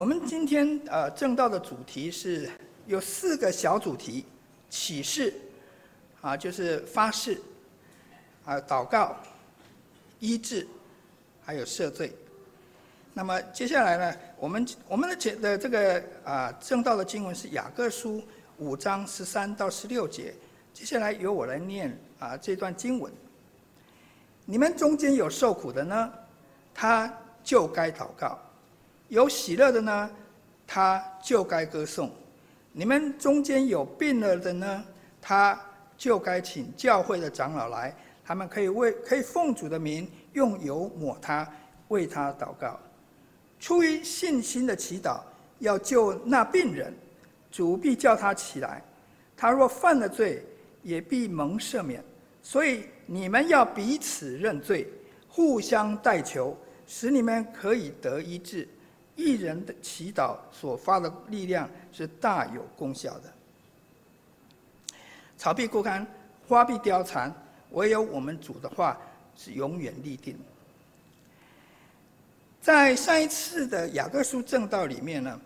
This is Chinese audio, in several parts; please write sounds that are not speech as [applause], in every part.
我们今天呃正道的主题是有四个小主题：启示，啊，就是发誓，啊，祷告、医治，还有赦罪。那么接下来呢，我们我们的解的这个啊正道的经文是雅各书五章十三到十六节。接下来由我来念啊这段经文。你们中间有受苦的呢，他就该祷告。有喜乐的呢，他就该歌颂；你们中间有病了的呢，他就该请教会的长老来，他们可以为可以奉主的名用油抹他，为他祷告。出于信心的祈祷，要救那病人，主必叫他起来。他若犯了罪，也必蒙赦免。所以你们要彼此认罪，互相代求，使你们可以得医治。一人的祈祷所发的力量是大有功效的。草必枯干，花必凋残，唯有我们主的话是永远立定。在上一次的雅各书正道里面呢，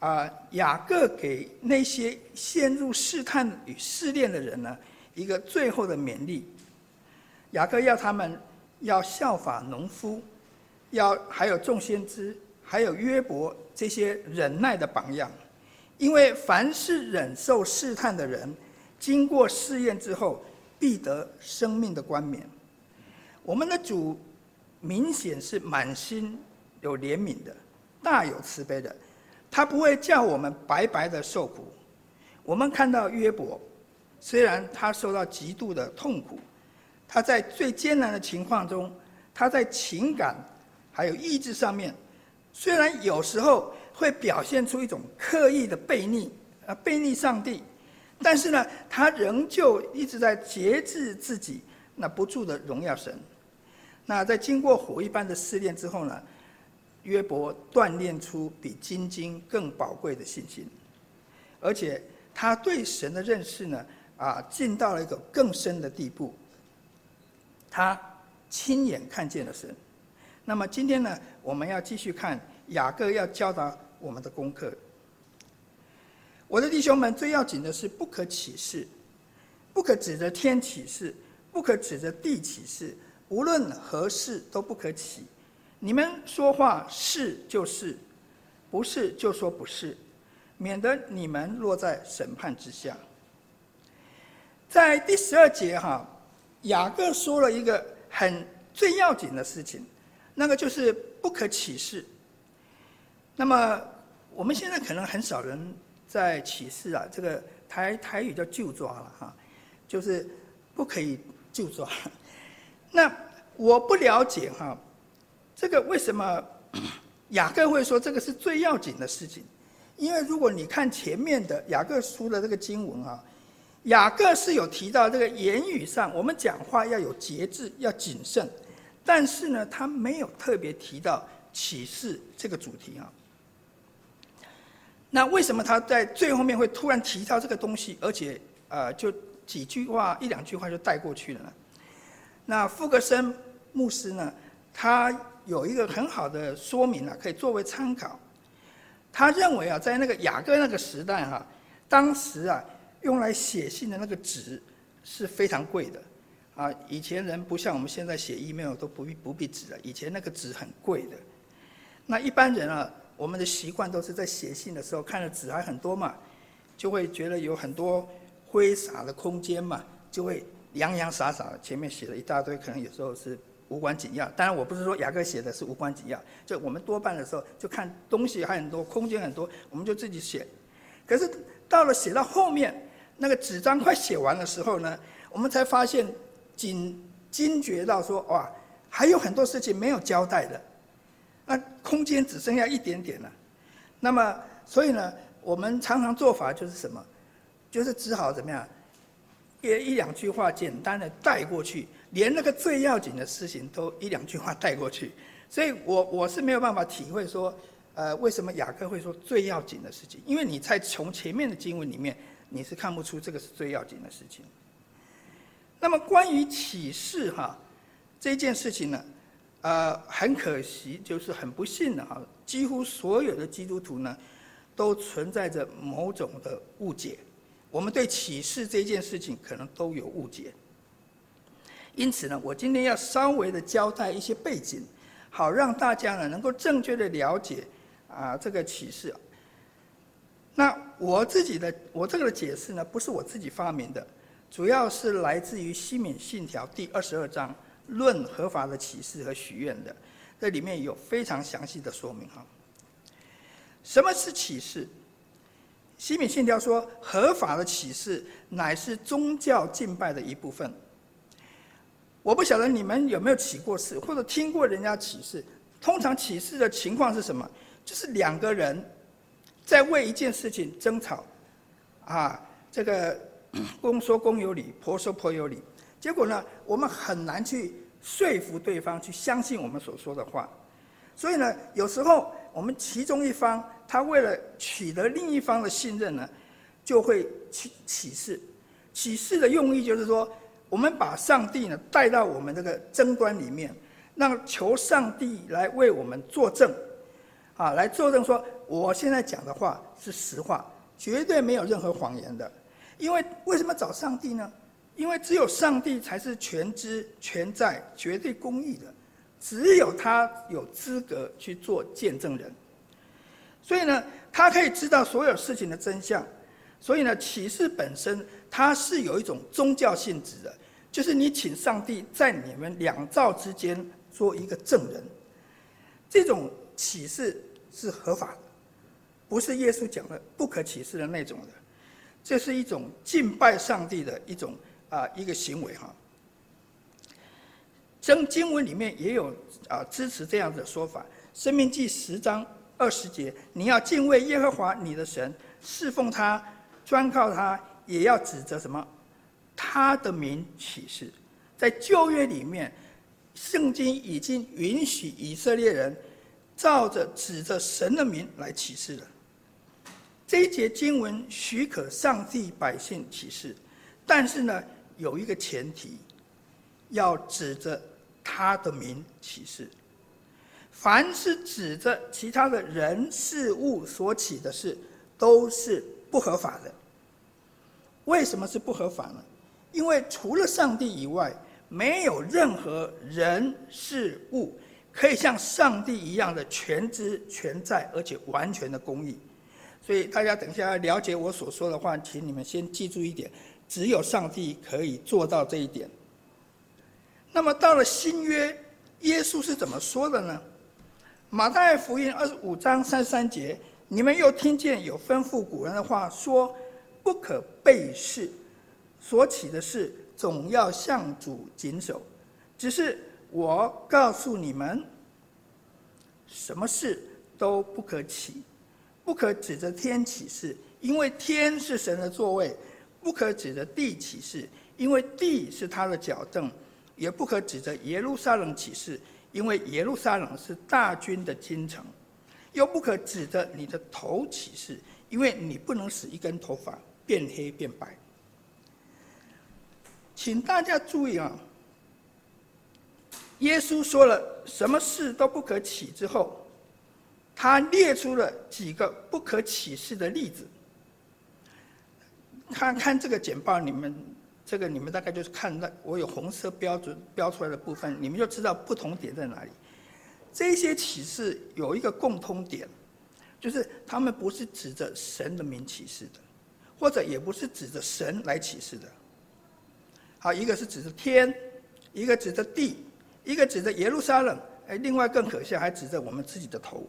啊，雅各给那些陷入试探与试炼的人呢，一个最后的勉励。雅各要他们要效法农夫，要还有众先知。还有约伯这些忍耐的榜样，因为凡是忍受试探的人，经过试验之后，必得生命的冠冕。我们的主明显是满心有怜悯的，大有慈悲的，他不会叫我们白白的受苦。我们看到约伯，虽然他受到极度的痛苦，他在最艰难的情况中，他在情感还有意志上面。虽然有时候会表现出一种刻意的悖逆，啊，悖逆上帝，但是呢，他仍旧一直在节制自己，那不住的荣耀神。那在经过火一般的试炼之后呢，约伯锻炼出比金晶更宝贵的信心，而且他对神的认识呢，啊，进到了一个更深的地步。他亲眼看见了神。那么今天呢，我们要继续看雅各要教导我们的功课。我的弟兄们，最要紧的是不可起誓，不可指着天起誓，不可指着地起誓，无论何事都不可起。你们说话是就是，不是就说不是，免得你们落在审判之下。在第十二节哈，雅各说了一个很最要紧的事情。那个就是不可起誓。那么我们现在可能很少人在启示啊，这个台台语叫就抓了哈，就是不可以就抓。[laughs] 那我不了解哈，这个为什么 [coughs] 雅各会说这个是最要紧的事情？因为如果你看前面的雅各书的这个经文啊，雅各是有提到这个言语上，我们讲话要有节制，要谨慎。但是呢，他没有特别提到启示这个主题啊。那为什么他在最后面会突然提到这个东西，而且呃，就几句话一两句话就带过去了呢？那富格森牧师呢，他有一个很好的说明啊，可以作为参考。他认为啊，在那个雅各那个时代哈，当时啊，用来写信的那个纸是非常贵的。啊，以前人不像我们现在写 email 都不必不必纸了，以前那个纸很贵的。那一般人啊，我们的习惯都是在写信的时候看着纸还很多嘛，就会觉得有很多挥洒的空间嘛，就会洋洋洒洒前面写了一大堆，可能有时候是无关紧要。当然我不是说雅各写的是无关紧要，就我们多半的时候就看东西还很多，空间很多，我们就自己写。可是到了写到后面，那个纸张快写完的时候呢，我们才发现。惊惊觉到说哇，还有很多事情没有交代的，那空间只剩下一点点了。那么，所以呢，我们常常做法就是什么，就是只好怎么样，一一两句话简单的带过去，连那个最要紧的事情都一两句话带过去。所以我我是没有办法体会说，呃，为什么雅各会说最要紧的事情？因为你在从前面的经文里面，你是看不出这个是最要紧的事情。那么关于启示哈这件事情呢，呃，很可惜，就是很不幸的哈，几乎所有的基督徒呢，都存在着某种的误解。我们对启示这件事情可能都有误解。因此呢，我今天要稍微的交代一些背景，好让大家呢能够正确的了解啊这个启示。那我自己的我这个解释呢，不是我自己发明的，主要是来自于西敏信条第二十二章论合法的启示和许愿的，这里面有非常详细的说明哈。什么是启示？西敏信条说，合法的启示乃是宗教敬拜的一部分。我不晓得你们有没有启过誓，或者听过人家启示。通常启示的情况是什么？就是两个人。在为一件事情争吵，啊，这个公说公有理，婆说婆有理，结果呢，我们很难去说服对方去相信我们所说的话，所以呢，有时候我们其中一方他为了取得另一方的信任呢，就会启启示，启示的用意就是说，我们把上帝呢带到我们这个争端里面，让求上帝来为我们作证，啊，来作证说。我现在讲的话是实话，绝对没有任何谎言的。因为为什么找上帝呢？因为只有上帝才是全知全在、绝对公义的，只有他有资格去做见证人。所以呢，他可以知道所有事情的真相。所以呢，启示本身它是有一种宗教性质的，就是你请上帝在你们两造之间做一个证人，这种启示是合法的。不是耶稣讲的不可启示的那种的，这是一种敬拜上帝的一种啊一个行为哈。经经文里面也有啊支持这样的说法，《生命记》十章二十节，你要敬畏耶和华你的神，侍奉他，专靠他，也要指着什么他的名启示。在旧约里面，圣经已经允许以色列人照着指着神的名来启示了。这一节经文许可上帝百姓启示，但是呢，有一个前提，要指着他的名起誓。凡是指着其他的人事物所起的事，都是不合法的。为什么是不合法呢？因为除了上帝以外，没有任何人事物可以像上帝一样的全知全在，而且完全的公义。所以大家等一下要了解我所说的话，请你们先记住一点：只有上帝可以做到这一点。那么到了新约，耶稣是怎么说的呢？马太福音二十五章三十三节，你们又听见有吩咐古人的话说：不可背誓，所起的事总要向主谨守。只是我告诉你们，什么事都不可起。不可指着天起誓，因为天是神的座位；不可指着地起誓，因为地是他的脚凳；也不可指着耶路撒冷起誓，因为耶路撒冷是大军的京城；又不可指着你的头起誓，因为你不能使一根头发变黑变白。请大家注意啊，耶稣说了什么事都不可起之后。他列出了几个不可启示的例子。看看这个简报，你们这个你们大概就是看到我有红色标准标出来的部分，你们就知道不同点在哪里。这些启示有一个共通点，就是他们不是指着神的名启示的，或者也不是指着神来启示的。好，一个是指着天，一个指着地，一个指着耶路撒冷，哎，另外更可笑，还指着我们自己的头。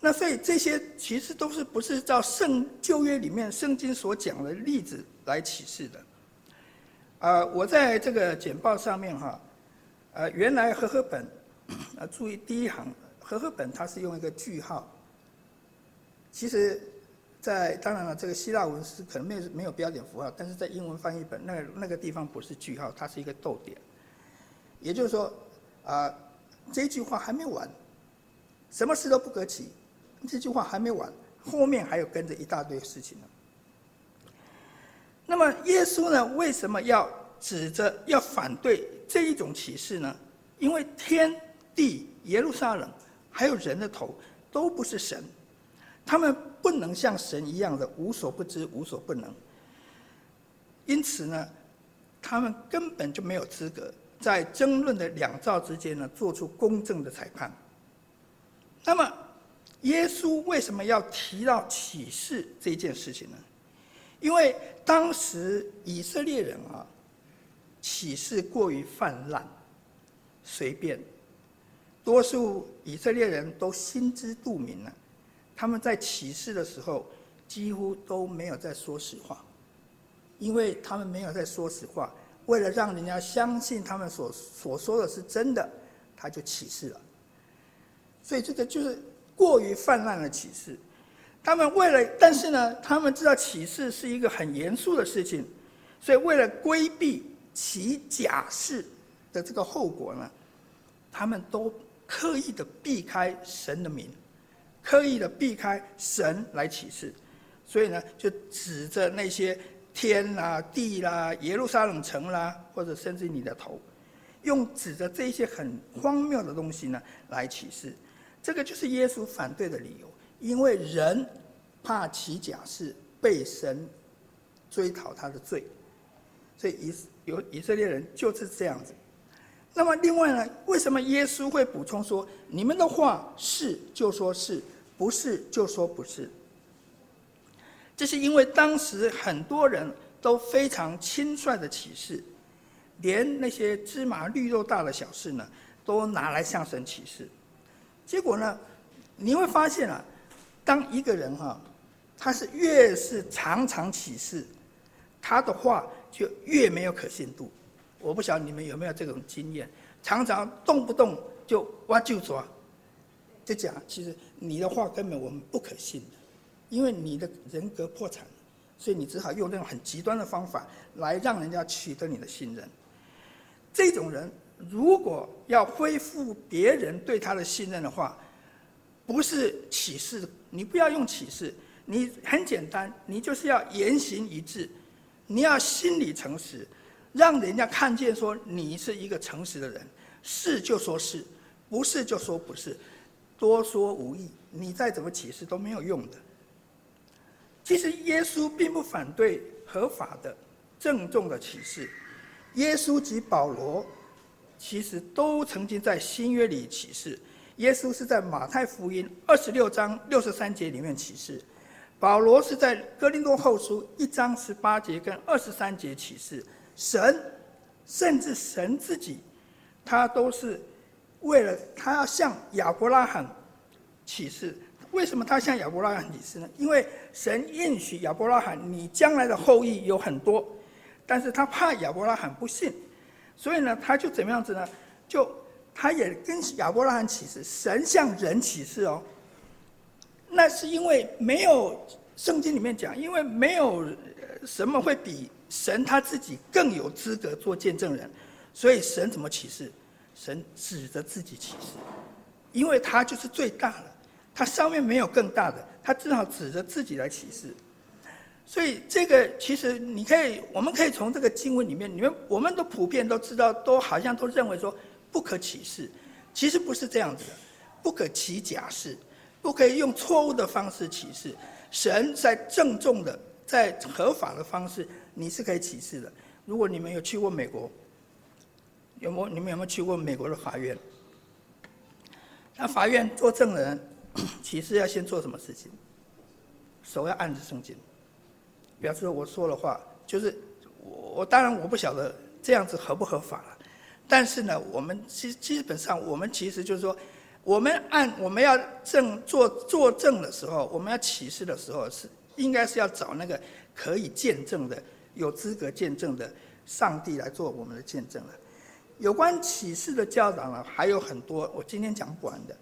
那所以这些其实都是不是照圣旧约里面圣经所讲的例子来启示的。啊，我在这个简报上面哈，呃，原来和合本，啊，[clears throat] 注意第一行，和合本它是用一个句号。其实，在当然了，这个希腊文是可能没有没有标点符号，但是在英文翻译本那个那个地方不是句号，它是一个逗点。也就是说，啊，这句话还没完，什么事都不可起。这句话还没完，后面还有跟着一大堆事情呢。那么耶稣呢，为什么要指着要反对这一种启示呢？因为天地耶路撒冷还有人的头，都不是神。他们不能像神一样的无所不知、无所不能。因此呢，他们根本就没有资格在争论的两造之间呢做出公正的裁判。那么，耶稣为什么要提到启示这件事情呢？因为当时以色列人啊，启示过于泛滥、随便，多数以色列人都心知肚明了，他们在启示的时候几乎都没有在说实话，因为他们没有在说实话，为了让人家相信他们所所说的是真的，他就启示了。所以这个就是过于泛滥的启示。他们为了，但是呢，他们知道启示是一个很严肃的事情，所以为了规避起假誓的这个后果呢，他们都刻意的避开神的名，刻意的避开神来启示，所以呢，就指着那些天啦、地啦、耶路撒冷城啦，或者甚至你的头，用指着这些很荒谬的东西呢来启示，这个就是耶稣反对的理由。因为人怕起假誓被神追讨他的罪，所以以有以色列人就是这样子。那么另外呢，为什么耶稣会补充说：“你们的话是就说是，不是就说不是？”这是因为当时很多人都非常轻率的启示，连那些芝麻绿豆大的小事呢，都拿来向神启示。结果呢，你会发现啊。当一个人哈，他是越是常常启示，他的话就越没有可信度。我不晓得你们有没有这种经验，常常动不动就挖就抓，就讲其实你的话根本我们不可信的，因为你的人格破产，所以你只好用那种很极端的方法来让人家取得你的信任。这种人如果要恢复别人对他的信任的话，不是启示。你不要用启示，你很简单，你就是要言行一致，你要心里诚实，让人家看见说你是一个诚实的人，是就说是，不是就说不是，多说无益，你再怎么启示都没有用的。其实耶稣并不反对合法的、郑重的启示，耶稣及保罗其实都曾经在新约里启示。耶稣是在马太福音二十六章六十三节里面启示，保罗是在哥林多后书一章十八节跟二十三节启示。神，甚至神自己，他都是为了他要向亚伯拉罕启示。为什么他向亚伯拉罕启示呢？因为神应许亚伯拉罕，你将来的后裔有很多，但是他怕亚伯拉罕不信，所以呢，他就怎么样子呢？就。他也跟亚伯拉罕启示，神向人启示哦。那是因为没有圣经里面讲，因为没有什么会比神他自己更有资格做见证人，所以神怎么启示？神指着自己启示，因为他就是最大的，他上面没有更大的，他只好指着自己来启示。所以这个其实你可以，我们可以从这个经文里面，你们我们都普遍都知道，都好像都认为说。不可启示，其实不是这样子的。不可起假誓，不可以用错误的方式启示。神在郑重的、在合法的方式，你是可以启示的。如果你们有去过美国，有没有？你们有没有去过美国的法院？那法院做证人，启示要先做什么事情？手要按着圣经，表示我说的话，就是我。我当然我不晓得这样子合不合法了。但是呢，我们基基本上，我们其实就是说，我们按我们要证做作证的时候，我们要启示的时候，是应该是要找那个可以见证的、有资格见证的上帝来做我们的见证了。有关启示的教导呢，还有很多，我今天讲不完的。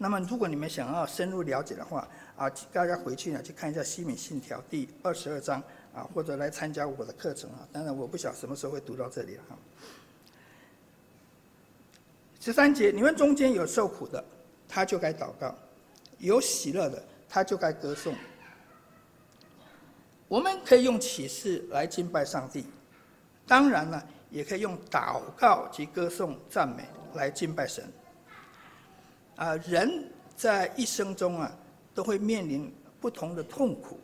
那么，如果你们想要深入了解的话，啊，大家回去呢去看一下《西敏信条》第二十二章啊，或者来参加我的课程啊。当然，我不晓什么时候会读到这里哈。十三节，你们中间有受苦的，他就该祷告；有喜乐的，他就该歌颂。我们可以用启示来敬拜上帝，当然了，也可以用祷告及歌颂赞美来敬拜神。啊，人在一生中啊，都会面临不同的痛苦。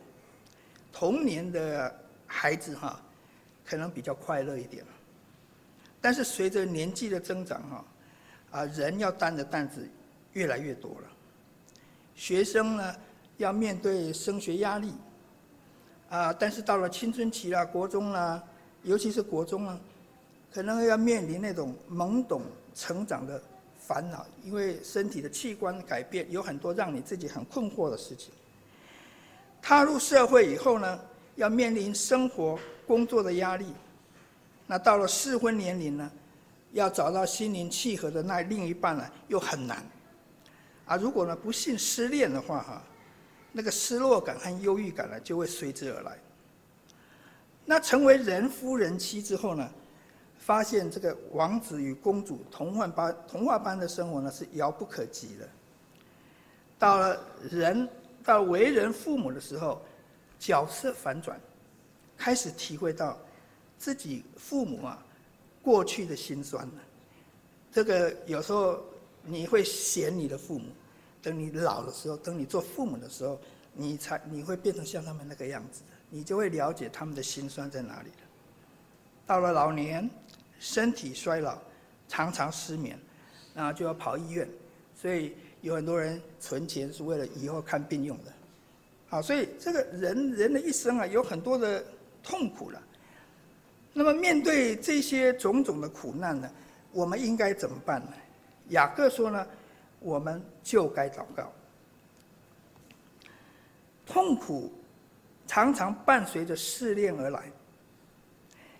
童年的孩子哈，可能比较快乐一点，但是随着年纪的增长哈，啊，人要担的担子越来越多了。学生呢，要面对升学压力，啊，但是到了青春期啦、国中啦，尤其是国中啊，可能要面临那种懵懂成长的烦恼，因为身体的器官改变，有很多让你自己很困惑的事情。踏入社会以后呢，要面临生活、工作的压力。那到了适婚年龄呢，要找到心灵契合的那另一半呢，又很难。啊，如果呢不幸失恋的话，哈，那个失落感和忧郁感呢，就会随之而来。那成为人夫人妻之后呢，发现这个王子与公主童话般童话般的生活呢，是遥不可及的。到了人。到为人父母的时候，角色反转，开始体会到自己父母啊过去的辛酸了。这个有时候你会嫌你的父母，等你老的时候，等你做父母的时候，你才你会变成像他们那个样子，你就会了解他们的辛酸在哪里了。到了老年，身体衰老，常常失眠，然后就要跑医院，所以。有很多人存钱是为了以后看病用的，好，所以这个人人的一生啊，有很多的痛苦了。那么面对这些种种的苦难呢，我们应该怎么办呢？雅各说呢，我们就该祷告。痛苦常常伴随着试炼而来。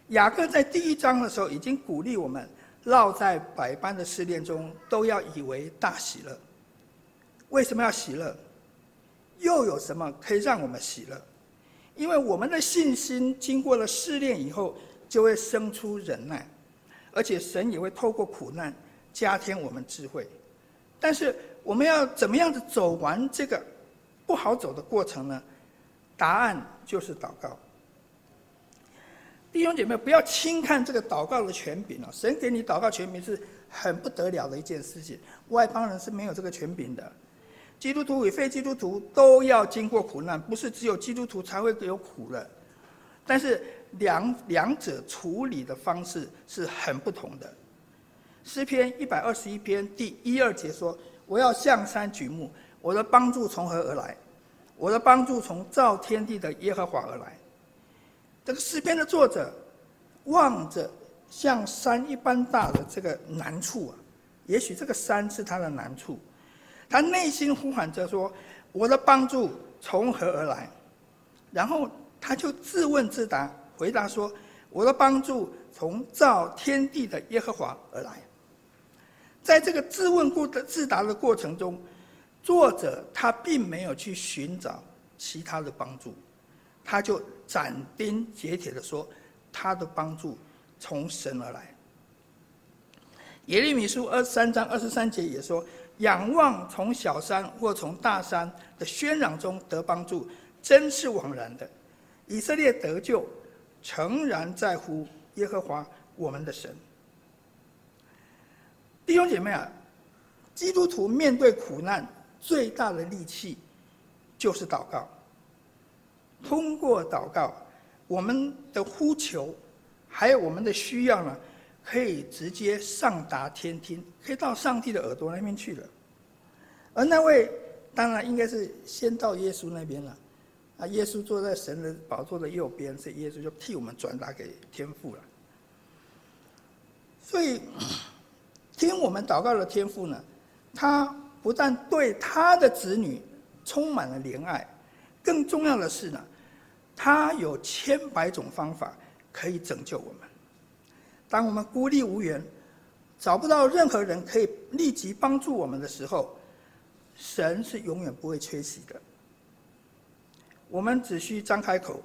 雅各在第一章的时候已经鼓励我们，绕在百般的试炼中，都要以为大喜乐。为什么要喜乐？又有什么可以让我们喜乐？因为我们的信心经过了试炼以后，就会生出忍耐，而且神也会透过苦难加添我们智慧。但是我们要怎么样子走完这个不好走的过程呢？答案就是祷告。弟兄姐妹，不要轻看这个祷告的权柄啊！神给你祷告权柄是很不得了的一件事情，外邦人是没有这个权柄的。基督徒与非基督徒都要经过苦难，不是只有基督徒才会有苦的。但是两两者处理的方式是很不同的。诗篇一百二十一篇第一二节说：“我要向山举目，我的帮助从何而来？我的帮助从造天地的耶和华而来。”这个诗篇的作者望着像山一般大的这个难处啊，也许这个山是他的难处。他内心呼喊着说：“我的帮助从何而来？”然后他就自问自答，回答说：“我的帮助从造天地的耶和华而来。”在这个自问过的自答的过程中，作者他并没有去寻找其他的帮助，他就斩钉截铁地说：“他的帮助从神而来。”耶利米书二十三章二十三节也说。仰望从小山或从大山的喧嚷中得帮助，真是枉然的。以色列得救，诚然在乎耶和华我们的神。弟兄姐妹啊，基督徒面对苦难最大的利器就是祷告。通过祷告，我们的呼求还有我们的需要呢，可以直接上达天听，可以到上帝的耳朵那边去了。而那位当然应该是先到耶稣那边了，啊，耶稣坐在神的宝座的右边，所以耶稣就替我们转达给天父了。所以听我们祷告的天父呢，他不但对他的子女充满了怜爱，更重要的是呢，他有千百种方法可以拯救我们。当我们孤立无援，找不到任何人可以立即帮助我们的时候，神是永远不会缺席的。我们只需张开口，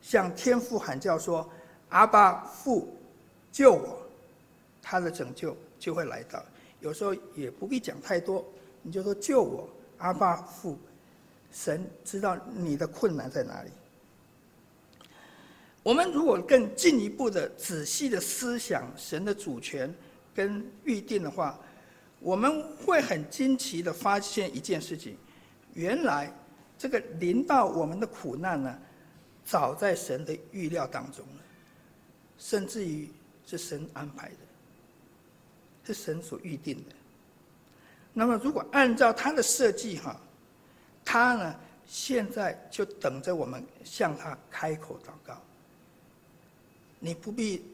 向天父喊叫说：“阿爸父，救我！”他的拯救就会来到。有时候也不必讲太多，你就说：“救我，阿爸父！”神知道你的困难在哪里。我们如果更进一步的仔细的思想神的主权跟预定的话，我们会很惊奇的发现一件事情：原来这个临到我们的苦难呢，早在神的预料当中了，甚至于是神安排的，是神所预定的。那么，如果按照他的设计哈，他呢现在就等着我们向他开口祷告。你不必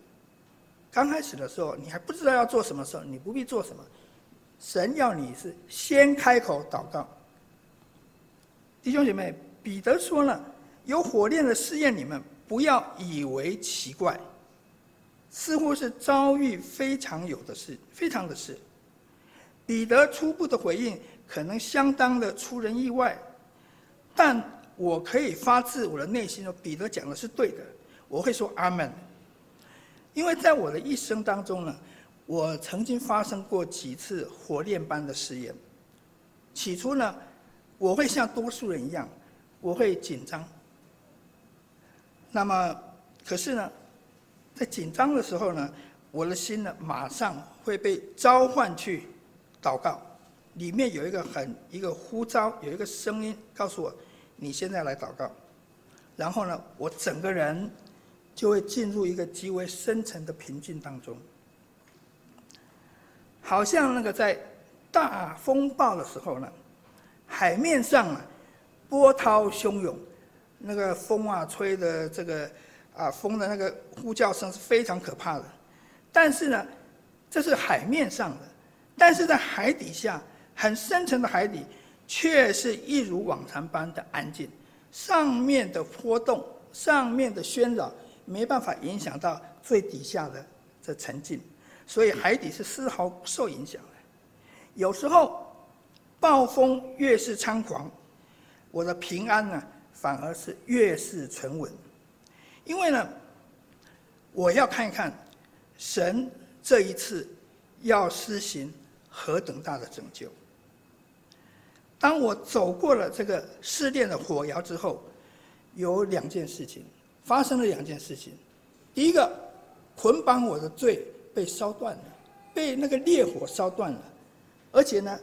刚开始的时候，你还不知道要做什么时候，你不必做什么。神要你是先开口祷告，弟兄姐妹，彼得说了，有火炼的试验你们，不要以为奇怪，似乎是遭遇非常有的事，非常的事。彼得初步的回应可能相当的出人意外，但我可以发自我的内心说，彼得讲的是对的，我会说阿门。因为在我的一生当中呢。我曾经发生过几次火炼般的试验。起初呢，我会像多数人一样，我会紧张。那么，可是呢，在紧张的时候呢，我的心呢，马上会被召唤去祷告。里面有一个很一个呼召，有一个声音告诉我：“你现在来祷告。”然后呢，我整个人就会进入一个极为深沉的平静当中。好像那个在大风暴的时候呢，海面上啊波涛汹涌，那个风啊吹的这个啊风的那个呼叫声是非常可怕的。但是呢，这是海面上的，但是在海底下很深沉的海底，却是一如往常般的安静。上面的波动，上面的喧扰，没办法影响到最底下的这沉静。所以海底是丝毫不受影响的。有时候暴风越是猖狂，我的平安呢反而是越是沉稳。因为呢，我要看一看神这一次要施行何等大的拯救。当我走过了这个试炼的火窑之后，有两件事情发生了，两件事情。第一个，捆绑我的罪。被烧断了，被那个烈火烧断了，而且呢，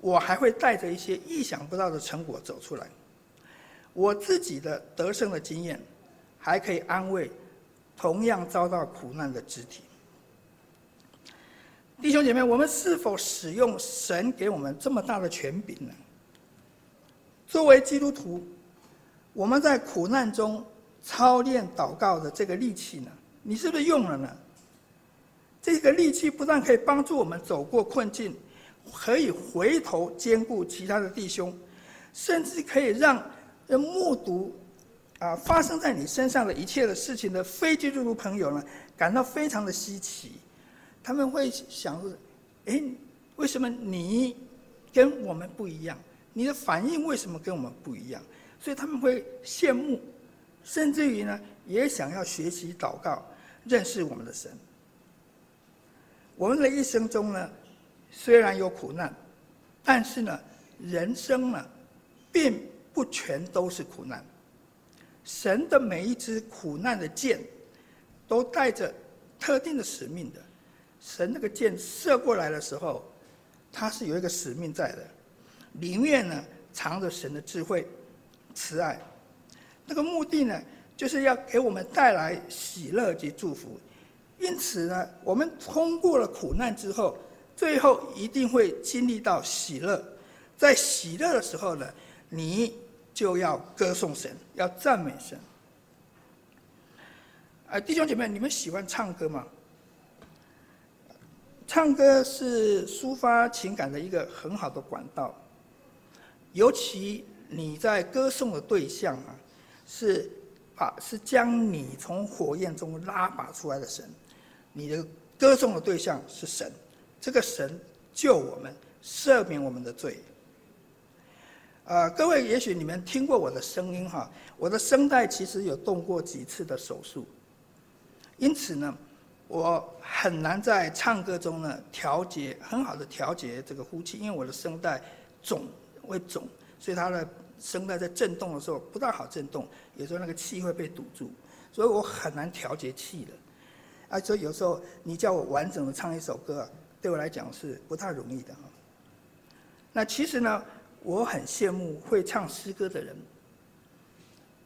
我还会带着一些意想不到的成果走出来。我自己的得胜的经验，还可以安慰同样遭到苦难的肢体。弟兄姐妹，我们是否使用神给我们这么大的权柄呢？作为基督徒，我们在苦难中操练祷告的这个利器呢，你是不是用了呢？这个利器不但可以帮助我们走过困境，可以回头兼顾其他的弟兄，甚至可以让人目睹啊发生在你身上的一切的事情的非基督徒朋友呢，感到非常的稀奇。他们会想说：“哎，为什么你跟我们不一样？你的反应为什么跟我们不一样？”所以他们会羡慕，甚至于呢，也想要学习祷告，认识我们的神。我们的一生中呢，虽然有苦难，但是呢，人生呢，并不全都是苦难。神的每一支苦难的箭，都带着特定的使命的。神那个箭射过来的时候，它是有一个使命在的，里面呢藏着神的智慧、慈爱。那个目的呢，就是要给我们带来喜乐及祝福。因此呢，我们通过了苦难之后，最后一定会经历到喜乐。在喜乐的时候呢，你就要歌颂神，要赞美神。啊，弟兄姐妹，你们喜欢唱歌吗？唱歌是抒发情感的一个很好的管道，尤其你在歌颂的对象啊，是把是将你从火焰中拉拔出来的神。你的歌颂的对象是神，这个神救我们，赦免我们的罪。呃，各位，也许你们听过我的声音哈，我的声带其实有动过几次的手术，因此呢，我很难在唱歌中呢调节很好的调节这个呼气，因为我的声带肿会肿，所以它的声带在震动的时候不大好震动，有时候那个气会被堵住，所以我很难调节气的。啊，所以有时候你叫我完整的唱一首歌，对我来讲是不太容易的哈。那其实呢，我很羡慕会唱诗歌的人。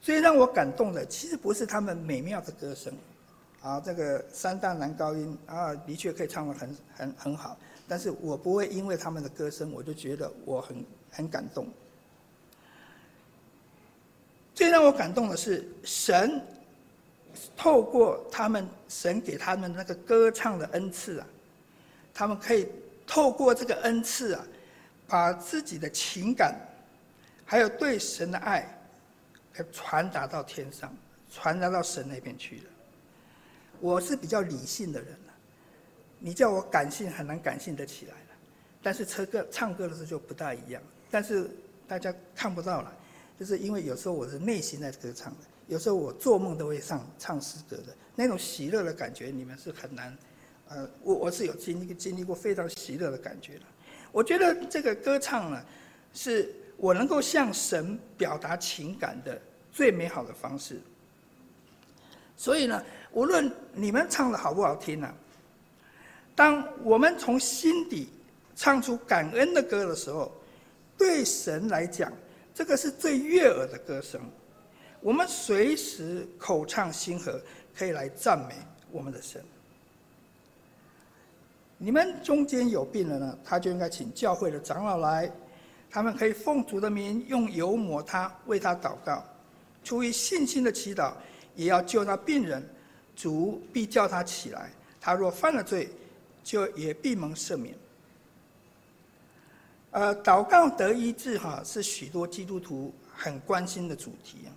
最让我感动的，其实不是他们美妙的歌声，啊，这个三大男高音啊，的确可以唱得很很很好。但是我不会因为他们的歌声，我就觉得我很很感动。最让我感动的是，神透过他们，神给他们那个歌唱的恩赐啊，他们可以透过这个恩赐啊，把自己的情感，还有对神的爱，传达到天上，传达到神那边去了。我是比较理性的人了，你叫我感性很难感性得起来了。但是唱歌唱歌的时候就不大一样，但是大家看不到了，是因为有时候我是内心在歌唱的，有时候我做梦都会唱唱诗歌的那种喜乐的感觉，你们是很难。呃，我我是有经历经历过非常喜乐的感觉的。我觉得这个歌唱呢，是我能够向神表达情感的最美好的方式。所以呢，无论你们唱的好不好听呢，当我们从心底唱出感恩的歌的时候，对神来讲，这个是最悦耳的歌声。我们随时口唱心和，可以来赞美我们的神。你们中间有病人呢，他就应该请教会的长老来，他们可以奉主的名用油抹他，为他祷告，出于信心的祈祷，也要救那病人，主必叫他起来。他若犯了罪，就也必蒙赦免。呃，祷告得医治哈，是许多基督徒很关心的主题啊，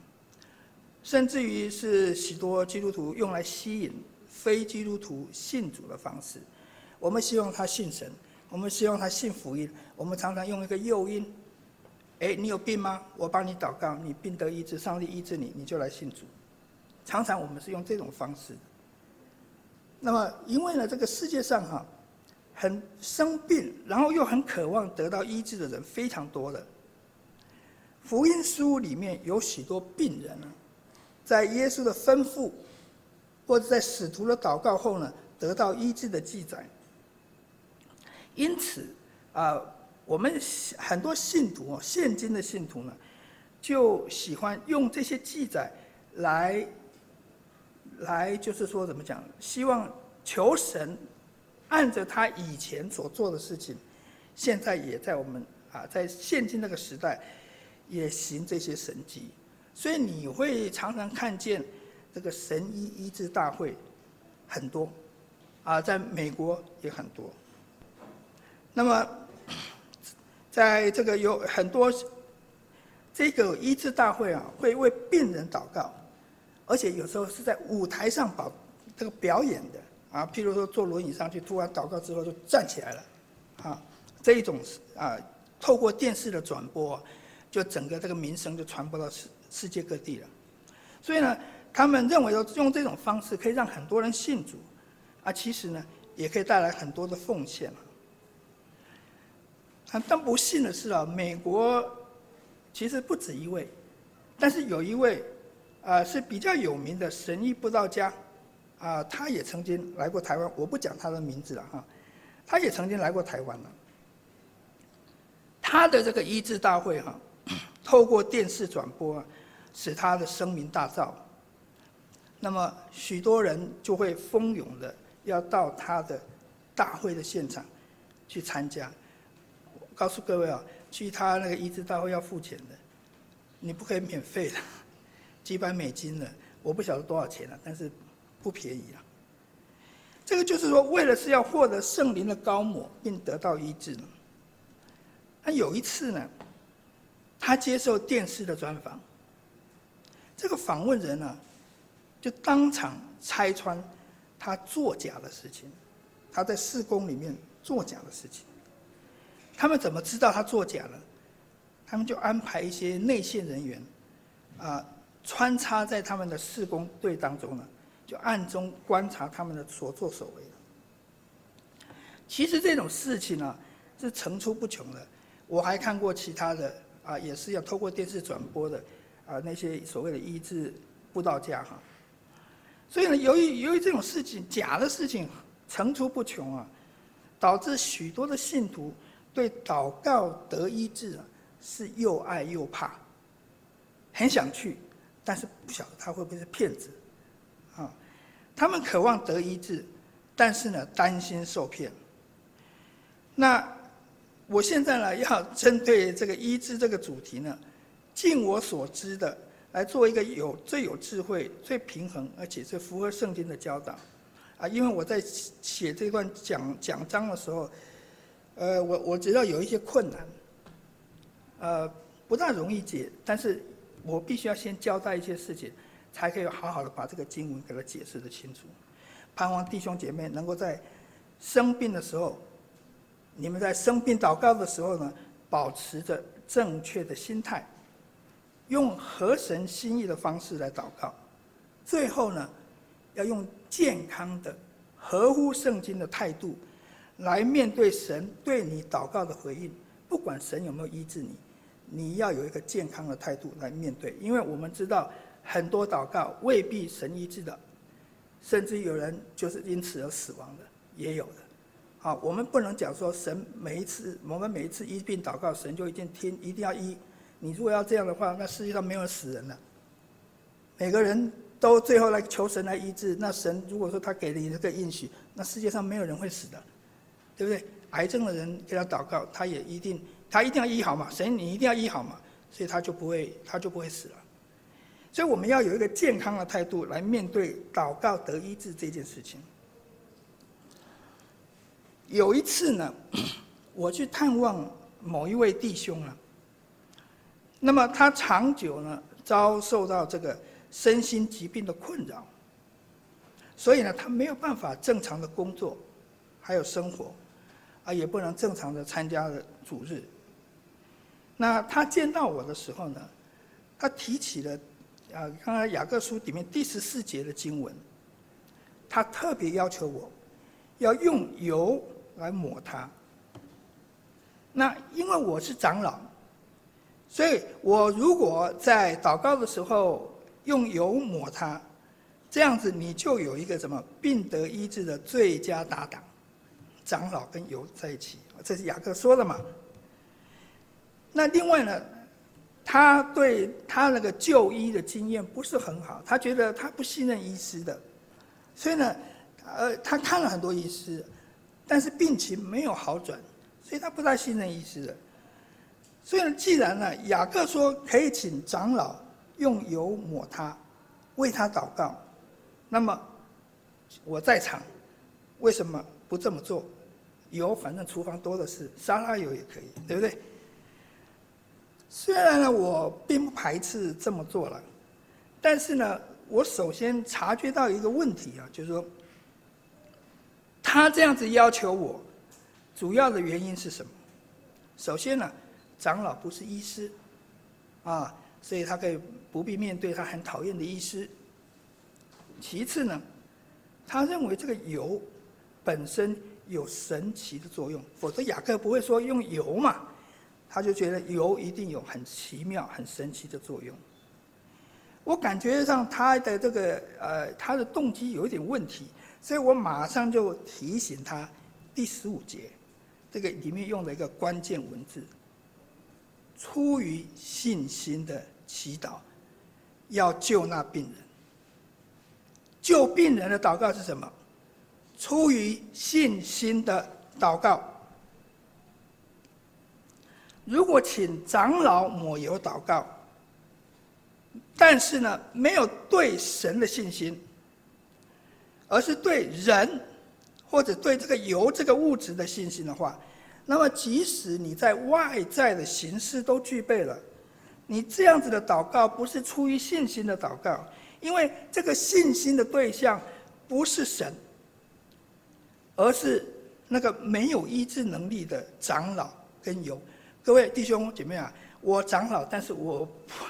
甚至于是许多基督徒用来吸引非基督徒信主的方式。我们希望他信神，我们希望他信福音。我们常常用一个诱因，哎，你有病吗？我帮你祷告，你病得医治，上帝医治你，你就来信主。常常我们是用这种方式。那么，因为呢，这个世界上哈，很生病，然后又很渴望得到医治的人非常多的。福音书里面有许多病人呢，在耶稣的吩咐，或者在使徒的祷告后呢，得到医治的记载。因此，啊，我们很多信徒哦，现今的信徒呢，就喜欢用这些记载来，来就是说怎么讲？希望求神按着他以前所做的事情，现在也在我们啊，在现今那个时代也行这些神迹。所以你会常常看见这个神医医治大会很多，啊，在美国也很多。那么，[coughs] 在这个有很多这个医治大会啊，会为病人祷告，而且有时候是在舞台上保这个表演的啊，譬如说坐轮椅上去，突然祷告之后就站起来了，啊，这一种啊，透过电视的转播，就整个这个名声就传播到世世界各地了。所以呢，他们认为说用这种方式可以让很多人信主，啊，其实呢，也可以带来很多的奉献。啊，但不幸的是啊，美国其实不止一位，但是有一位啊是比较有名的神医布道家，啊，他也曾经来过台湾，我不讲他的名字了哈，他也曾经来过台湾了。他的这个医治大会哈，[clears throat] 透过电视转播，使他的声名大噪，那么许多人就会蜂拥的要到他的大会的现场去参加。告诉各位啊，去他那个医治大会要付钱的，你不可以免费的，几百美金的，我不晓得多少钱了啊，但是不便宜啊。这个就是说，为了是要获得圣灵的膏抹，并得到医治呢。他有一次呢，他接受电视的专访，这个访问人呢，就当场拆穿他作假的事情，他在事工里面作假的事情。他们怎么知道他作假了？他们就安排一些内线人员，啊，穿插在他们的施工队当中呢，就暗中观察他们的所作所为。其实这种事情呢，是层出不穷的。我还看过其他的啊，也是要透过电视转播的啊，那些所谓的医治布道家哈。所以呢，由于由于这种事情假的事情层出不穷啊。导致许多的信徒对祷告得医治啊，是又爱又怕，很想去，但是不晓得他会不会是骗子，他们渴望得医治，但是呢，担心受骗。那我现在呢，要针对这个医治这个主题呢，尽我所知的来做一个有最有智慧、最平衡，而且是符合圣经的教导。啊，因为我在写这段讲讲章的时候，呃，我我知道有一些困难，呃，不大容易解，但是我必须要先交代一些事情，才可以好好的把这个经文给它解释得清楚。盼望弟兄姐妹能够在生病的时候，你们在生病祷告的时候呢，保持着正确的心态，用合神心意的方式来祷告，最后呢，要用健康的、合乎圣经的态度来面对神对你祷告的回应。不管神有没有医治你，你要有一个健康的态度来面对。因为我们知道很多祷告未必神医治的，甚至有人就是因此而死亡的，也有的。好，我们不能讲说神每一次我们每一次医病祷告，神就一定听，一定要医。你如果要这样的话，那世界上没有死人了。每个人。都最后来求神来医治，那神如果说他给了你这个应许，那世界上没有人会死的，对不对？癌症的人给他祷告，他也一定他一定要医好嘛，神你一定要医好嘛，所以他就不会他就不会死了。所以我们要有一个健康的态度来面对祷告得医治这件事情。有一次呢，[clears throat] 我去探望某一位弟兄啊，那么他长久呢遭受到这个。身心疾病的困扰，所以呢，他没有办法正常的工作，还有生活，啊，也不能正常的参加的主日。那他见到我的时候呢，他提起了啊，刚才雅各书里面第十四节的经文，他特别要求我要用油来抹它。那因为我是长老，所以我如果在祷告的时候，用油抹它，这样子你就有一个什么病得医治的最佳搭档，长老跟油在一起，这是雅各说的嘛。那另外呢，他对他那个就医的经验不是很好，他觉得他不信任医师的，所以呢，呃，他看了很多医师，但是病情没有好转，所以他不太信任医师的。所以呢，既然呢，雅各说可以请长老。用油抹他，为他祷告。那么我在场，为什么不这么做？油反正厨房多的是，沙拉油也可以，对不对？虽然呢，我并不排斥这么做了，但是呢，我首先察觉到一个问题啊，就是说，他这样子要求我，主要的原因是什么？首先呢，长老不是医师，啊。所以他可以不必面对他很讨厌的医师。其次呢，他认为这个油本身有神奇的作用，否则雅各不会说用油嘛。他就觉得油一定有很奇妙、很神奇的作用。我感觉上他的这个呃，他的动机有一点问题，所以我马上就提醒他第十五节这个里面用了一个关键文字。出于信心的祈祷，要救那病人。救病人的祷告是什么？出于信心的祷告。如果请长老抹油祷告，但是呢，没有对神的信心，而是对人或者对这个油这个物质的信心的话，那么，即使你在外在的形式都具备了，你这样子的祷告不是出于信心的祷告，因为这个信心的对象不是神，而是那个没有医治能力的长老跟油。各位弟兄姐妹啊，我长老，但是我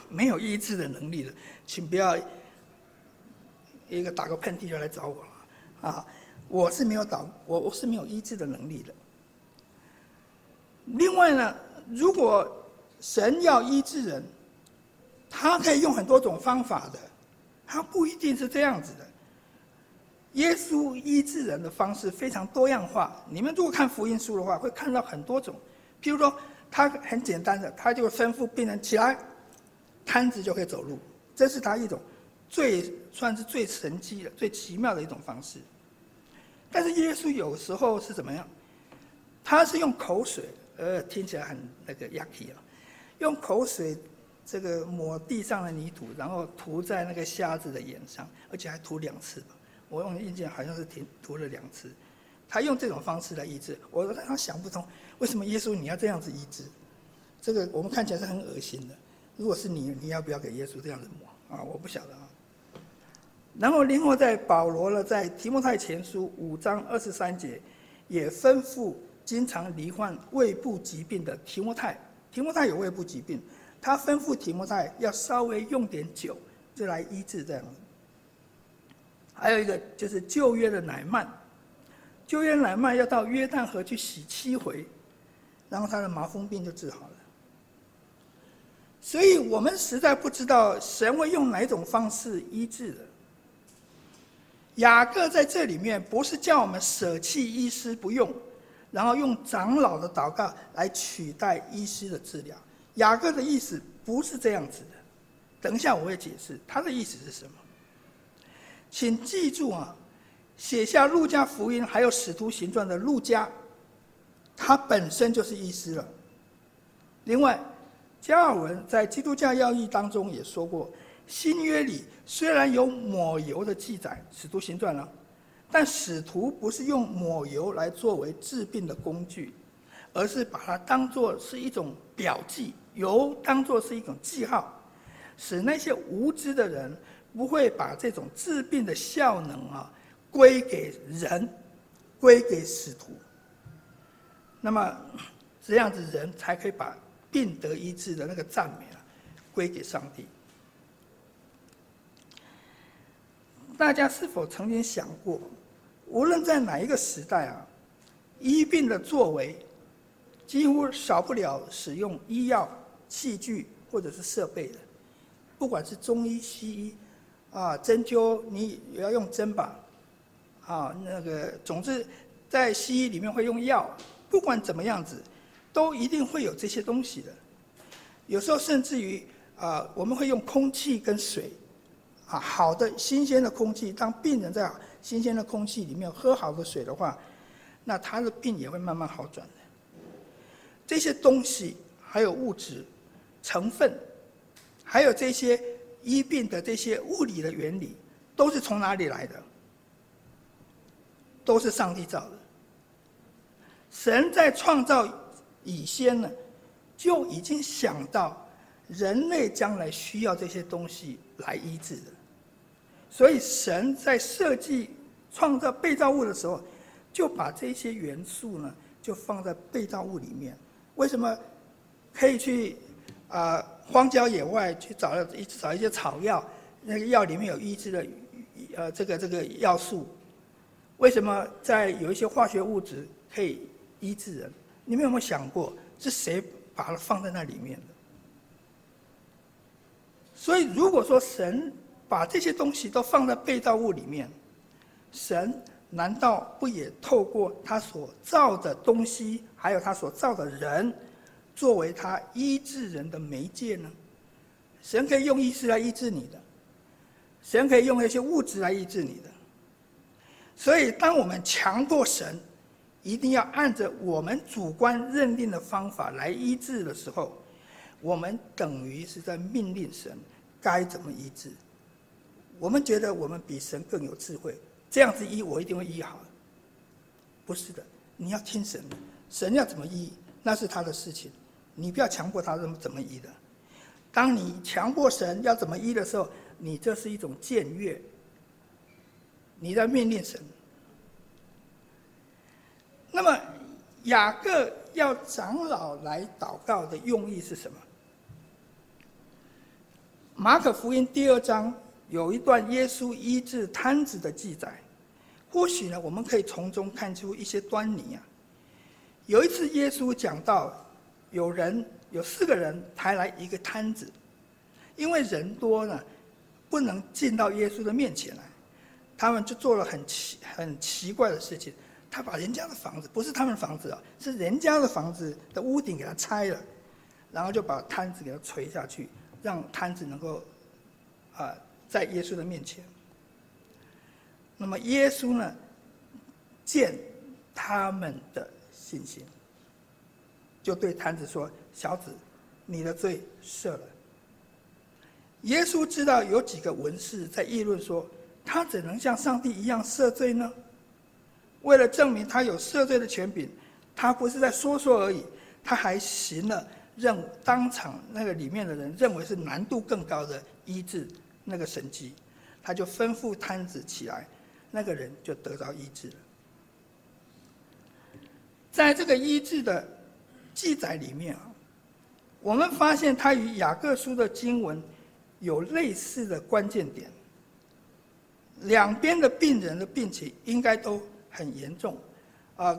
没有医治的能力的，请不要一个打个喷嚏就来找我了啊！我是没有祷，我我是没有医治的能力的。另外呢，如果神要医治人，他可以用很多种方法的，他不一定是这样子的。耶稣医治人的方式非常多样化。你们如果看福音书的话，会看到很多种。譬如说，他很简单的，他就吩咐病人起来，瘫子就可以走路。这是他一种最算是最神奇的、最奇妙的一种方式。但是耶稣有时候是怎么样？他是用口水，呃，听起来很那个 yucky 啊，用口水这个抹地上的泥土，然后涂在那个瞎子的眼上，而且还涂两次吧。我用印象好像是涂涂了两次，他用这种方式来医治，我让他想不通，为什么耶稣你要这样子医治？这个我们看起来是很恶心的。如果是你，你要不要给耶稣这样子抹啊？我不晓得啊。然后另外在保罗呢，在提摩太前书五章二十三节，也吩咐经常罹患胃部疾病的提摩太，提摩太有胃部疾病，他吩咐提摩太要稍微用点酒，就来医治这样。还有一个就是旧约的乃曼，旧约乃縵要到约旦河去洗七回，然后他的麻风病就治好了。所以我们实在不知道神会用哪种方式医治的。雅各在这里面不是叫我们舍弃医师不用，然后用长老的祷告来取代医师的治疗。雅各的意思不是这样子的，等一下我会解释他的意思是什么。请记住啊，写下《路加福音》还有《使徒行传》的路加，他本身就是医师了。另外，加尔文在《基督教要义》当中也说过，新约里虽然有抹油的记载，《使徒行传》了，但使徒不是用抹油来作为治病的工具，而是把它当作是一种标记，油当作是一种记号，使那些无知的人。不会把这种治病的效能啊归给人，归给使徒。那么这样子人才可以把病得医治的那个赞美啊归给上帝。大家是否曾经想过，无论在哪一个时代啊，医病的作为几乎少不了使用医药器具或者是设备的，不管是中医西医。啊，针灸你也要用针吧？啊，那个，总之，在西医里面会用药，不管怎么样子，都一定会有这些东西的。有时候甚至于啊，我们会用空气跟水，啊，好的新鲜的空气，当病人在新鲜的空气里面喝好的水的话，那他的病也会慢慢好转的。这些东西还有物质成分，还有这些。医病的这些物理的原理，都是从哪里来的？都是上帝造的。神在创造以前呢，就已经想到人类将来需要这些东西来医治的。所以神在设计创造被造物的时候，就把这些元素呢，就放在被造物里面。为什么可以去啊？荒郊野外去找一找一些草药，那个药里面有医治的，呃，这个这个药素。为什么在有一些化学物质可以医治人？你们有没有想过，是谁把它放在那里面的？所以，如果说神把这些东西都放在被造物里面，神难道不也透过他所造的东西，还有他所造的人？作为他医治人的媒介呢，神可以用医师来医治你的，神可以用一些物质来医治你的。所以，当我们强迫神一定要按着我们主观认定的方法来医治的时候，我们等于是在命令神该怎么医治。我们觉得我们比神更有智慧，这样子医我一定会医好。不是的，你要听神，神要怎么医，那是他的事情。你不要强迫他怎么怎么医的。当你强迫神要怎么医的时候，你这是一种僭越。你在命令神。那么雅各要长老来祷告的用意是什么？马可福音第二章有一段耶稣医治瘫子的记载，或许呢，我们可以从中看出一些端倪啊。有一次耶稣讲到。有人有四个人抬来一个瘫子，因为人多呢，不能进到耶稣的面前来。他们就做了很奇很奇怪的事情，他把人家的房子，不是他们房子啊，是人家的房子的屋顶给他拆了，然后就把摊子给他垂下去，让摊子能够啊在耶稣的面前。那么耶稣呢，见他们的信心，就对摊子说：“小子，你的罪赦了。”耶稣知道有几个文士在议论说：“他怎能像上帝一样赦罪呢？”为了证明他有赦罪的权柄，他不是在说说而已，他还行了让当场那个里面的人认为是难度更高的医治那个神迹，他就吩咐摊子起来。那个人就得到医治了。在这个医治的记载里面啊，我们发现他与雅各书的经文有类似的关键点。两边的病人的病情应该都很严重啊。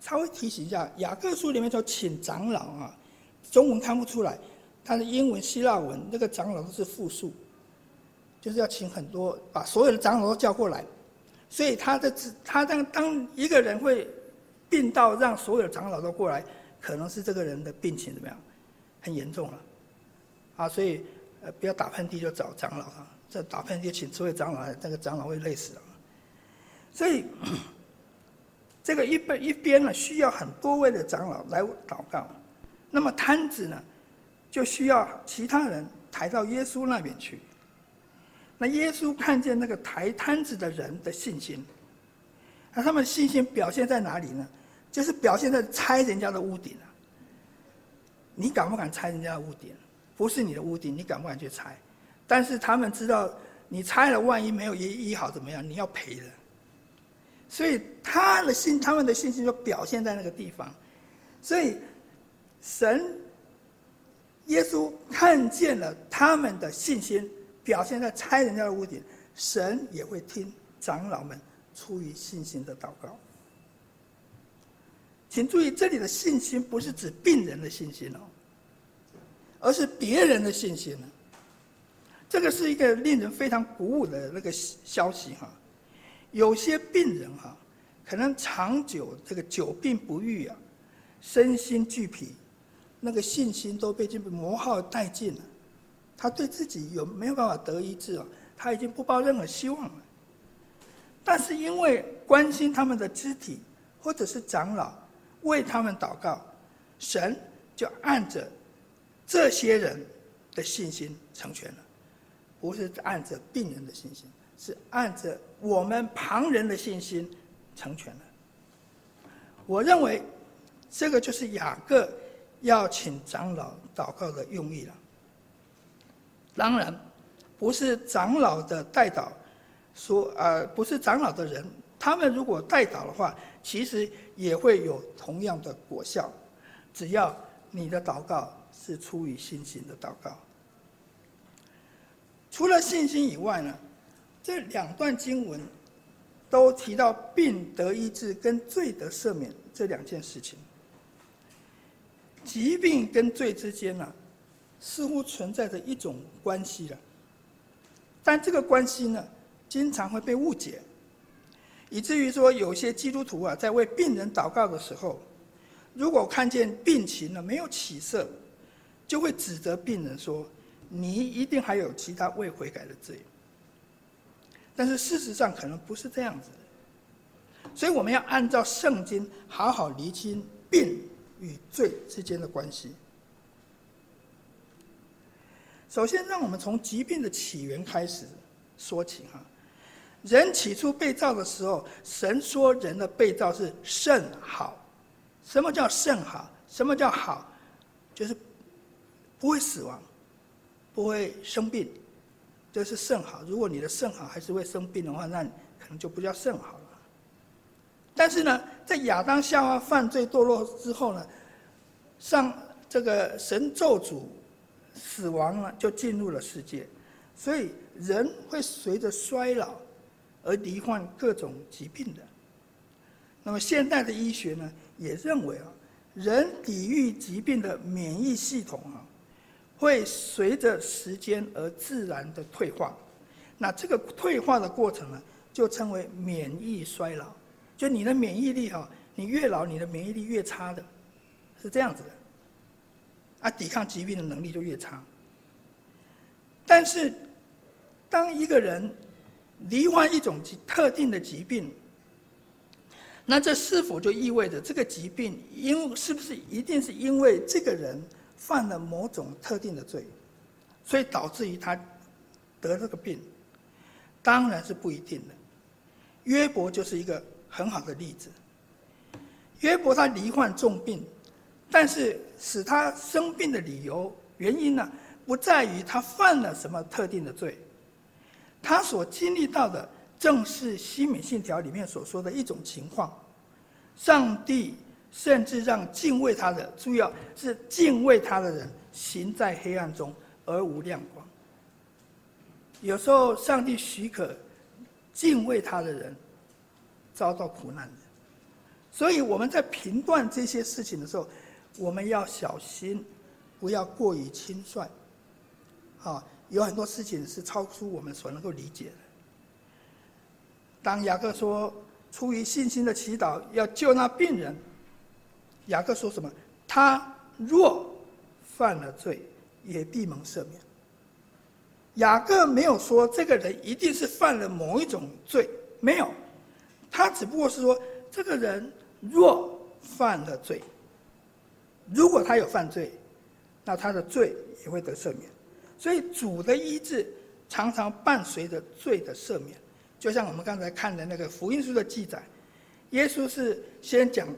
稍微提醒一下，雅各书里面说请长老啊，中文看不出来，他的英文、希腊文那个长老都是复数，就是要请很多，把所有的长老都叫过来。所以他的他当当一个人会病到让所有的长老都过来，可能是这个人的病情怎么样，很严重了，啊，所以呃不要打喷嚏就找长老啊，这打喷嚏请诸位长老来，这个长老会累死了。所以 [coughs] 这个一边一边呢需要很多位的长老来祷告，那么摊子呢就需要其他人抬到耶稣那边去。那耶稣看见那个抬摊子的人的信心，那他们信心表现在哪里呢？就是表现在拆人家的屋顶啊。你敢不敢拆人家的屋顶？不是你的屋顶，你敢不敢去拆？但是他们知道，你拆了，万一没有医医好怎么样？你要赔的。所以他的信，他们的信心就表现在那个地方。所以神，耶稣看见了他们的信心。表现在拆人家的屋顶，神也会听长老们出于信心的祷告。请注意，这里的信心不是指病人的信心哦，而是别人的信心呢。这个是一个令人非常鼓舞的那个消息哈。有些病人哈，可能长久这个久病不愈啊，身心俱疲，那个信心都被这个磨耗殆尽了。他对自己有没有办法得医治啊？他已经不抱任何希望了。但是因为关心他们的肢体，或者是长老为他们祷告，神就按着这些人的信心成全了，不是按着病人的信心，是按着我们旁人的信心成全了。我认为这个就是雅各要请长老祷告的用意了。当然，不是长老的代祷，说呃，不是长老的人，他们如果代祷的话，其实也会有同样的果效，只要你的祷告是出于信心的祷告。除了信心以外呢，这两段经文都提到病得医治跟罪得赦免这两件事情。疾病跟罪之间呢，似乎存在着一种关系了，但这个关系呢，经常会被误解，以至于说有些基督徒啊，在为病人祷告的时候，如果看见病情呢没有起色，就会指责病人说：“你一定还有其他未悔改的罪。”但是事实上可能不是这样子的，所以我们要按照圣经好好厘清病与罪之间的关系。首先，让我们从疾病的起源开始说起哈。人起初被造的时候，神说人的被造是甚好。什么叫甚好？什么叫好？就是不会死亡，不会生病，这是肾好。如果你的肾好还是会生病的话，那可能就不叫肾好了。但是呢，在亚当夏娃犯罪堕落之后呢，上这个神咒诅。死亡了，就进入了世界，所以人会随着衰老而罹患各种疾病的。那么现代的医学呢，也认为啊，人抵御疾病的免疫系统啊，会随着时间而自然的退化。那这个退化的过程呢，就称为免疫衰老，就你的免疫力哈，你越老，你的免疫力越差的，是这样子的，啊，抵抗疾病的能力就越差。但是，当一个人罹患一种特定的疾病，那这是否就意味着这个疾病因是不是一定是因为这个人犯了某种特定的罪，所以导致于他得这个病？当然是不一定的。约伯就是一个很好的例子。约伯他罹患重病，但是使他生病的理由原因呢，不在于他犯了什么特定的罪，他所经历到的正是西敏信条里面所说的一种情况。上帝甚至让敬畏他的，注意啊是敬畏他的人行在黑暗中而无亮光。有时候上帝许可。敬畏他的人遭到苦难的，所以我们在评断这些事情的时候，我们要小心，不要过于轻率。啊，有很多事情是超出我们所能够理解的。当雅各说出于信心的祈祷要救那病人，雅各说什么？他若犯了罪，也必蒙赦免。雅各没有说这个人一定是犯了某一种罪，没有，他只不过是说这个人若犯了罪，如果他有犯罪，那他的罪也会得赦免。所以主的医治常常伴随着罪的赦免，就像我们刚才看的那个福音书的记载，耶稣是先讲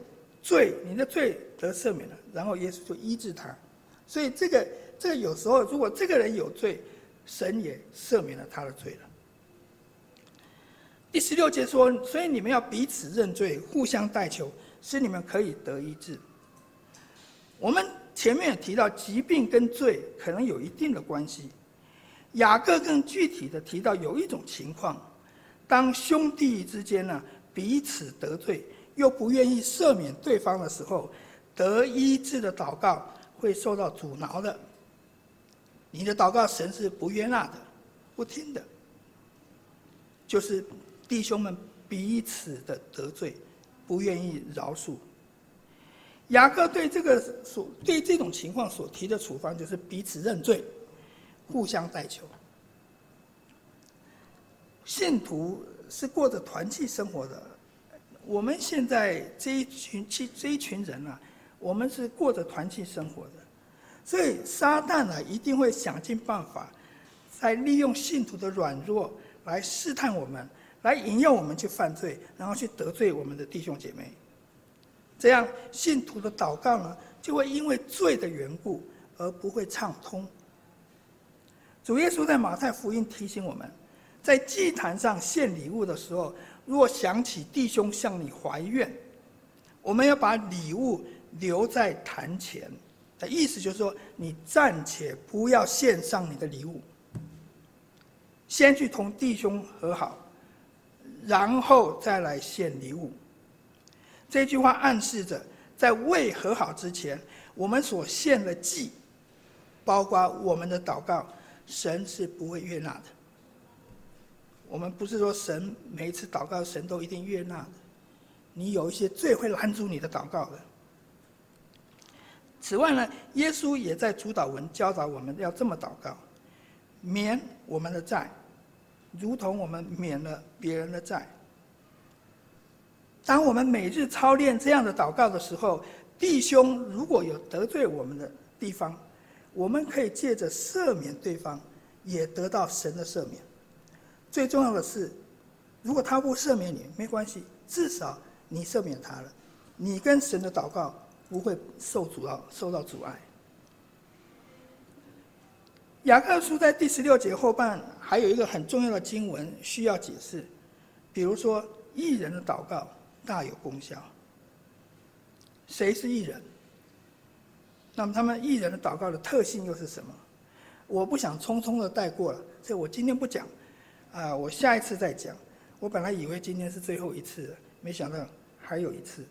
罪，你的罪得赦免了，然后耶稣就医治他。所以这个这个有时候如果这个人有罪，神也赦免了他的罪了。第十六节说：“所以你们要彼此认罪，互相代求，使你们可以得医治。”我们前面也提到，疾病跟罪可能有一定的关系。雅各更具体的提到，有一种情况，当兄弟之间呢彼此得罪，又不愿意赦免对方的时候，得医治的祷告会受到阻挠的。你的祷告，神是不悦纳的，不听的。就是弟兄们彼此的得罪，不愿意饶恕。雅各对这个所对这种情况所提的处方，就是彼此认罪，互相代求。信徒是过着团契生活的，我们现在这一群这一群人啊，我们是过着团契生活的。所以撒旦呢，一定会想尽办法，在利用信徒的软弱来试探我们，来引诱我们去犯罪，然后去得罪我们的弟兄姐妹。这样信徒的祷告呢，就会因为罪的缘故而不会畅通。主耶稣在马太福音提醒我们，在祭坛上献礼物的时候，若想起弟兄向你怀怨，我们要把礼物留在坛前。的意思就是说，你暂且不要献上你的礼物，先去同弟兄和好，然后再来献礼物。这句话暗示着，在未和好之前，我们所献的祭，包括我们的祷告，神是不会悦纳的。我们不是说神每一次祷告，神都一定悦纳的。你有一些罪会拦阻你的祷告的。此外呢，耶稣也在主祷文教导我们要这么祷告：免我们的债，如同我们免了别人的债。当我们每日操练这样的祷告的时候，弟兄如果有得罪我们的地方，我们可以借着赦免对方，也得到神的赦免。最重要的是，如果他不赦免你，没关系，至少你赦免他了，你跟神的祷告。不会受阻到受到阻碍。雅各书在第十六节后半还有一个很重要的经文需要解释，比如说义人的祷告大有功效。谁是艺人？那么他们艺人的祷告的特性又是什么？我不想匆匆的带过了，所以我今天不讲，啊，我下一次再讲。我本来以为今天是最后一次，没想到还有一次，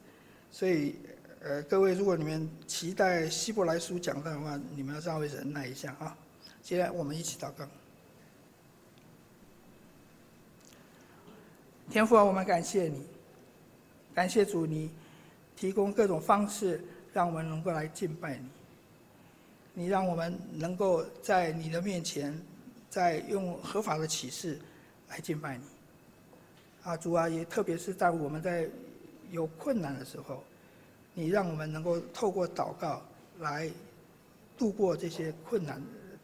所以。呃，各位，如果你们期待希伯来书讲的话，你们要稍微忍耐一下啊。接下来我们一起祷告。天父啊，我们感谢你，感谢主，你提供各种方式，让我们能够来敬拜你。你让我们能够在你的面前，在用合法的启示来敬拜你。啊，主啊，也特别是在我们在有困难的时候，你让我们能够透过祷告来度过这些困难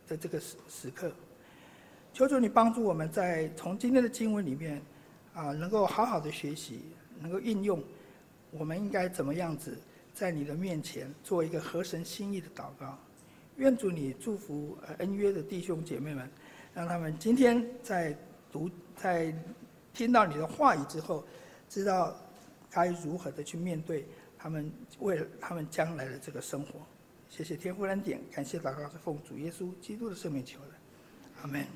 的这个时时刻。求求你帮助我们在从今天的经文里面。啊，能够好好的学习，能够应用，我们应该怎么样子在你的面前做一个合神心意的祷告？愿主你祝福恩约的弟兄姐妹们，让他们今天在读、在听到你的话语之后，知道该如何的去面对他们为他们将来的这个生活。谢谢天父恩典，感谢祷告是奉主耶稣基督的圣名求的，阿门。